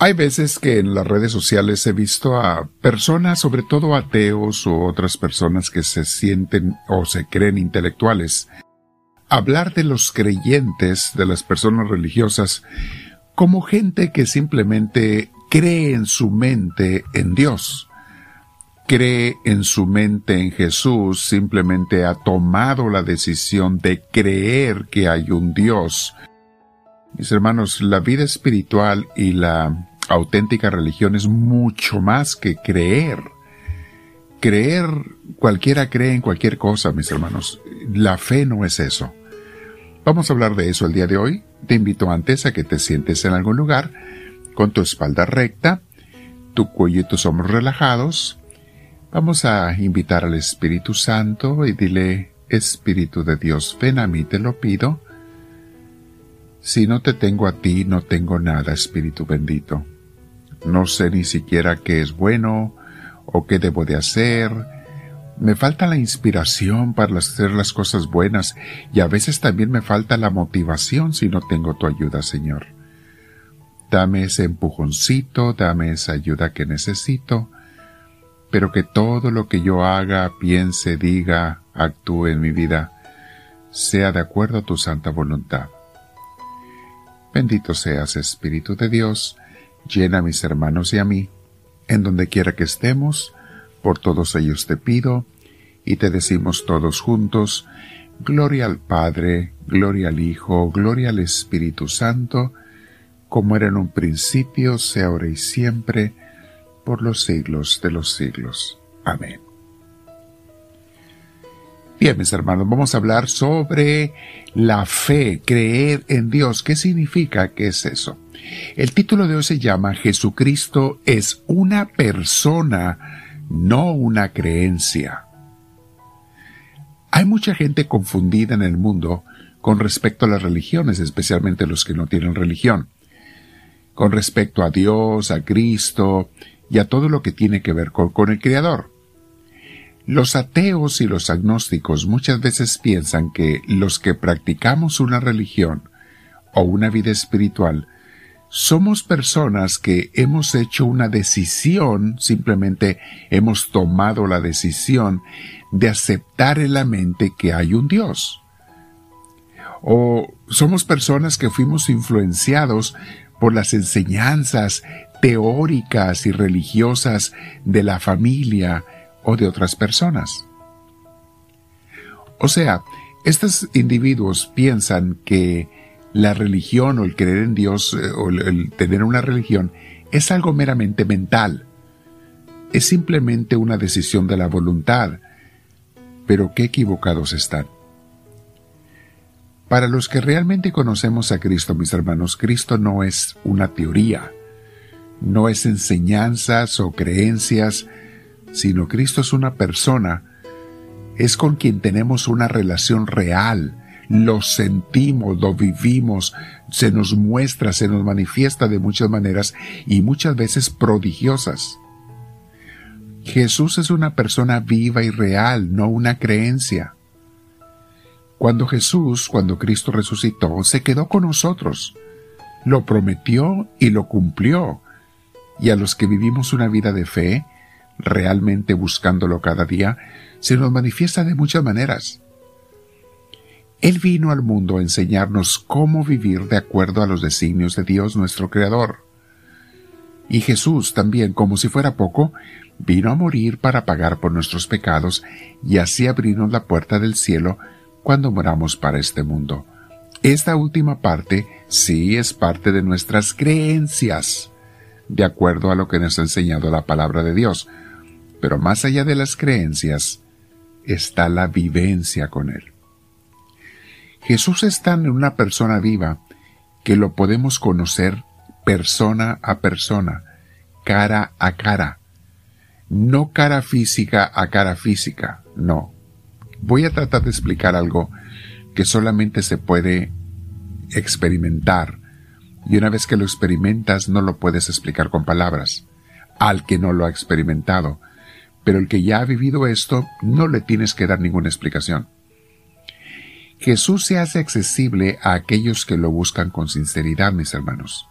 Hay veces que en las redes sociales he visto a personas, sobre todo ateos o otras personas que se sienten o se creen intelectuales, hablar de los creyentes, de las personas religiosas, como gente que simplemente cree en su mente en Dios, cree en su mente en Jesús, simplemente ha tomado la decisión de creer que hay un Dios. Mis hermanos, la vida espiritual y la auténtica religión es mucho más que creer. Creer, cualquiera cree en cualquier cosa, mis hermanos. La fe no es eso. Vamos a hablar de eso el día de hoy. Te invito antes a que te sientes en algún lugar, con tu espalda recta, tu cuello y tus hombros relajados. Vamos a invitar al Espíritu Santo y dile, Espíritu de Dios, ven a mí, te lo pido. Si no te tengo a ti, no tengo nada, Espíritu bendito. No sé ni siquiera qué es bueno o qué debo de hacer. Me falta la inspiración para hacer las cosas buenas y a veces también me falta la motivación si no tengo tu ayuda, Señor. Dame ese empujoncito, dame esa ayuda que necesito, pero que todo lo que yo haga, piense, diga, actúe en mi vida, sea de acuerdo a tu santa voluntad. Bendito seas, Espíritu de Dios, Llena a mis hermanos y a mí, en donde quiera que estemos, por todos ellos te pido, y te decimos todos juntos, Gloria al Padre, gloria al Hijo, gloria al Espíritu Santo, como era en un principio, sea ahora y siempre, por los siglos de los siglos. Amén. Bien, mis hermanos, vamos a hablar sobre la fe, creer en Dios. ¿Qué significa? ¿Qué es eso? El título de hoy se llama Jesucristo es una persona, no una creencia. Hay mucha gente confundida en el mundo con respecto a las religiones, especialmente los que no tienen religión, con respecto a Dios, a Cristo y a todo lo que tiene que ver con, con el Creador. Los ateos y los agnósticos muchas veces piensan que los que practicamos una religión o una vida espiritual somos personas que hemos hecho una decisión, simplemente hemos tomado la decisión de aceptar en la mente que hay un Dios. O somos personas que fuimos influenciados por las enseñanzas teóricas y religiosas de la familia, o de otras personas. O sea, estos individuos piensan que la religión o el creer en Dios eh, o el tener una religión es algo meramente mental. Es simplemente una decisión de la voluntad. Pero qué equivocados están. Para los que realmente conocemos a Cristo, mis hermanos, Cristo no es una teoría, no es enseñanzas o creencias sino Cristo es una persona, es con quien tenemos una relación real, lo sentimos, lo vivimos, se nos muestra, se nos manifiesta de muchas maneras y muchas veces prodigiosas. Jesús es una persona viva y real, no una creencia. Cuando Jesús, cuando Cristo resucitó, se quedó con nosotros, lo prometió y lo cumplió. Y a los que vivimos una vida de fe, realmente buscándolo cada día, se nos manifiesta de muchas maneras. Él vino al mundo a enseñarnos cómo vivir de acuerdo a los designios de Dios nuestro Creador. Y Jesús también, como si fuera poco, vino a morir para pagar por nuestros pecados y así abrirnos la puerta del cielo cuando moramos para este mundo. Esta última parte sí es parte de nuestras creencias, de acuerdo a lo que nos ha enseñado la palabra de Dios, pero más allá de las creencias está la vivencia con Él. Jesús es tan una persona viva que lo podemos conocer persona a persona, cara a cara. No cara física a cara física, no. Voy a tratar de explicar algo que solamente se puede experimentar y una vez que lo experimentas no lo puedes explicar con palabras al que no lo ha experimentado pero el que ya ha vivido esto no le tienes que dar ninguna explicación. Jesús se hace accesible a aquellos que lo buscan con sinceridad, mis hermanos.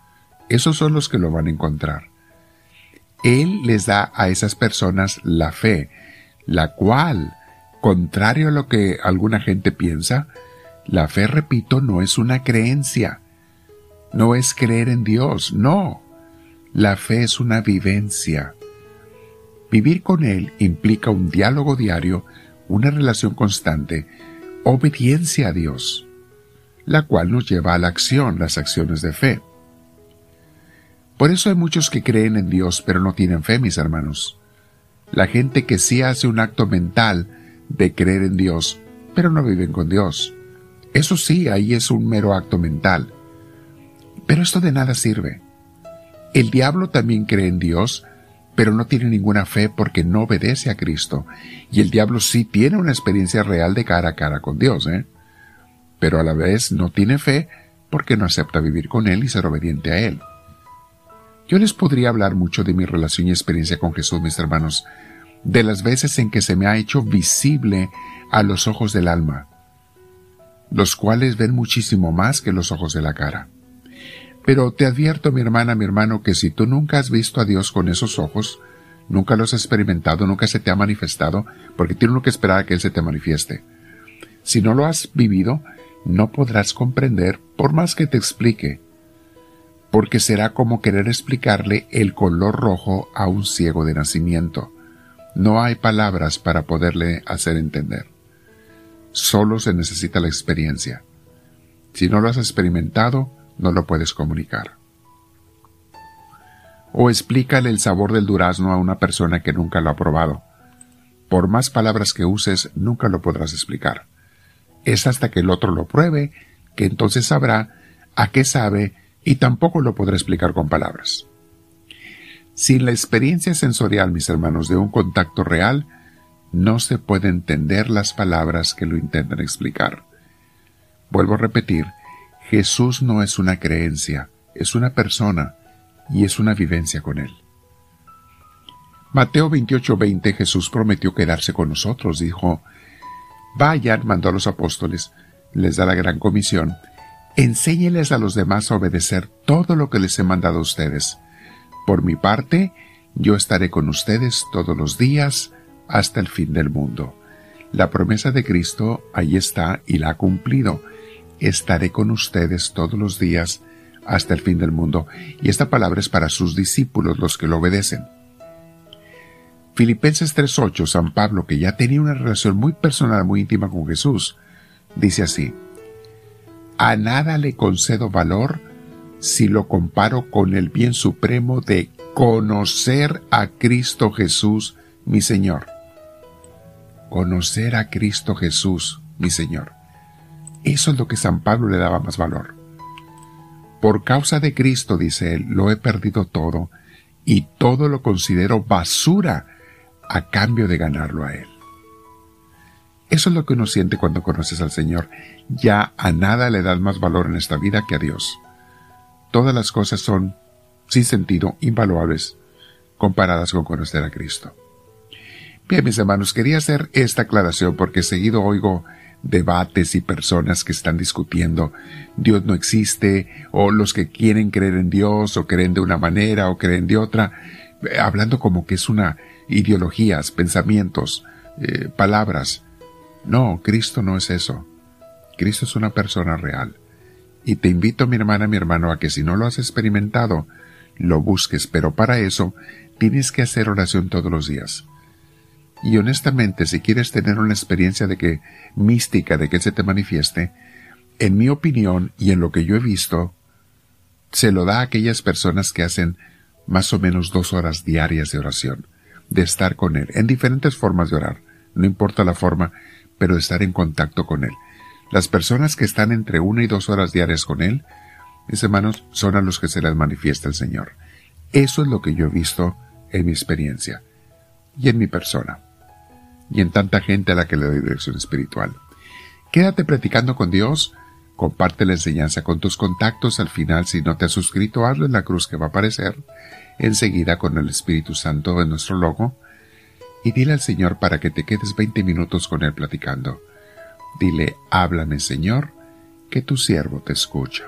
Esos son los que lo van a encontrar. Él les da a esas personas la fe, la cual, contrario a lo que alguna gente piensa, la fe, repito, no es una creencia, no es creer en Dios, no. La fe es una vivencia. Vivir con Él implica un diálogo diario, una relación constante, obediencia a Dios, la cual nos lleva a la acción, las acciones de fe. Por eso hay muchos que creen en Dios pero no tienen fe, mis hermanos. La gente que sí hace un acto mental de creer en Dios, pero no viven con Dios. Eso sí, ahí es un mero acto mental. Pero esto de nada sirve. El diablo también cree en Dios, pero no tiene ninguna fe porque no obedece a Cristo. Y el diablo sí tiene una experiencia real de cara a cara con Dios, ¿eh? Pero a la vez no tiene fe porque no acepta vivir con Él y ser obediente a Él. Yo les podría hablar mucho de mi relación y experiencia con Jesús, mis hermanos, de las veces en que se me ha hecho visible a los ojos del alma, los cuales ven muchísimo más que los ojos de la cara. Pero te advierto, mi hermana, mi hermano, que si tú nunca has visto a Dios con esos ojos, nunca los has experimentado, nunca se te ha manifestado, porque tienes uno que esperar a que Él se te manifieste. Si no lo has vivido, no podrás comprender por más que te explique, porque será como querer explicarle el color rojo a un ciego de nacimiento. No hay palabras para poderle hacer entender. Solo se necesita la experiencia. Si no lo has experimentado, no lo puedes comunicar. O explícale el sabor del durazno a una persona que nunca lo ha probado. Por más palabras que uses, nunca lo podrás explicar. Es hasta que el otro lo pruebe que entonces sabrá a qué sabe y tampoco lo podrá explicar con palabras. Sin la experiencia sensorial, mis hermanos, de un contacto real, no se puede entender las palabras que lo intentan explicar. Vuelvo a repetir, Jesús no es una creencia, es una persona y es una vivencia con Él. Mateo 28:20 Jesús prometió quedarse con nosotros, dijo, Vayan, mandó a los apóstoles, les da la gran comisión, enséñeles a los demás a obedecer todo lo que les he mandado a ustedes. Por mi parte, yo estaré con ustedes todos los días hasta el fin del mundo. La promesa de Cristo ahí está y la ha cumplido estaré con ustedes todos los días hasta el fin del mundo. Y esta palabra es para sus discípulos, los que lo obedecen. Filipenses 3.8, San Pablo, que ya tenía una relación muy personal, muy íntima con Jesús, dice así, A nada le concedo valor si lo comparo con el bien supremo de conocer a Cristo Jesús, mi Señor. Conocer a Cristo Jesús, mi Señor. Eso es lo que San Pablo le daba más valor. Por causa de Cristo, dice él, lo he perdido todo y todo lo considero basura a cambio de ganarlo a Él. Eso es lo que uno siente cuando conoces al Señor. Ya a nada le das más valor en esta vida que a Dios. Todas las cosas son, sin sentido, invaluables, comparadas con conocer a Cristo. Bien, mis hermanos, quería hacer esta aclaración porque seguido oigo debates y personas que están discutiendo Dios no existe o los que quieren creer en Dios o creen de una manera o creen de otra, eh, hablando como que es una ideologías, pensamientos, eh, palabras. No, Cristo no es eso. Cristo es una persona real. Y te invito, mi hermana, mi hermano, a que si no lo has experimentado, lo busques, pero para eso tienes que hacer oración todos los días. Y honestamente, si quieres tener una experiencia de que mística de que se te manifieste, en mi opinión y en lo que yo he visto, se lo da a aquellas personas que hacen más o menos dos horas diarias de oración, de estar con Él, en diferentes formas de orar, no importa la forma, pero de estar en contacto con Él. Las personas que están entre una y dos horas diarias con Él, mis hermanos, son a los que se les manifiesta el Señor. Eso es lo que yo he visto en mi experiencia y en mi persona y en tanta gente a la que le doy dirección espiritual. Quédate practicando con Dios, comparte la enseñanza con tus contactos, al final si no te has suscrito, hazlo en la cruz que va a aparecer enseguida con el Espíritu Santo en nuestro logo, y dile al Señor para que te quedes 20 minutos con Él platicando. Dile, háblame Señor, que tu siervo te escucha.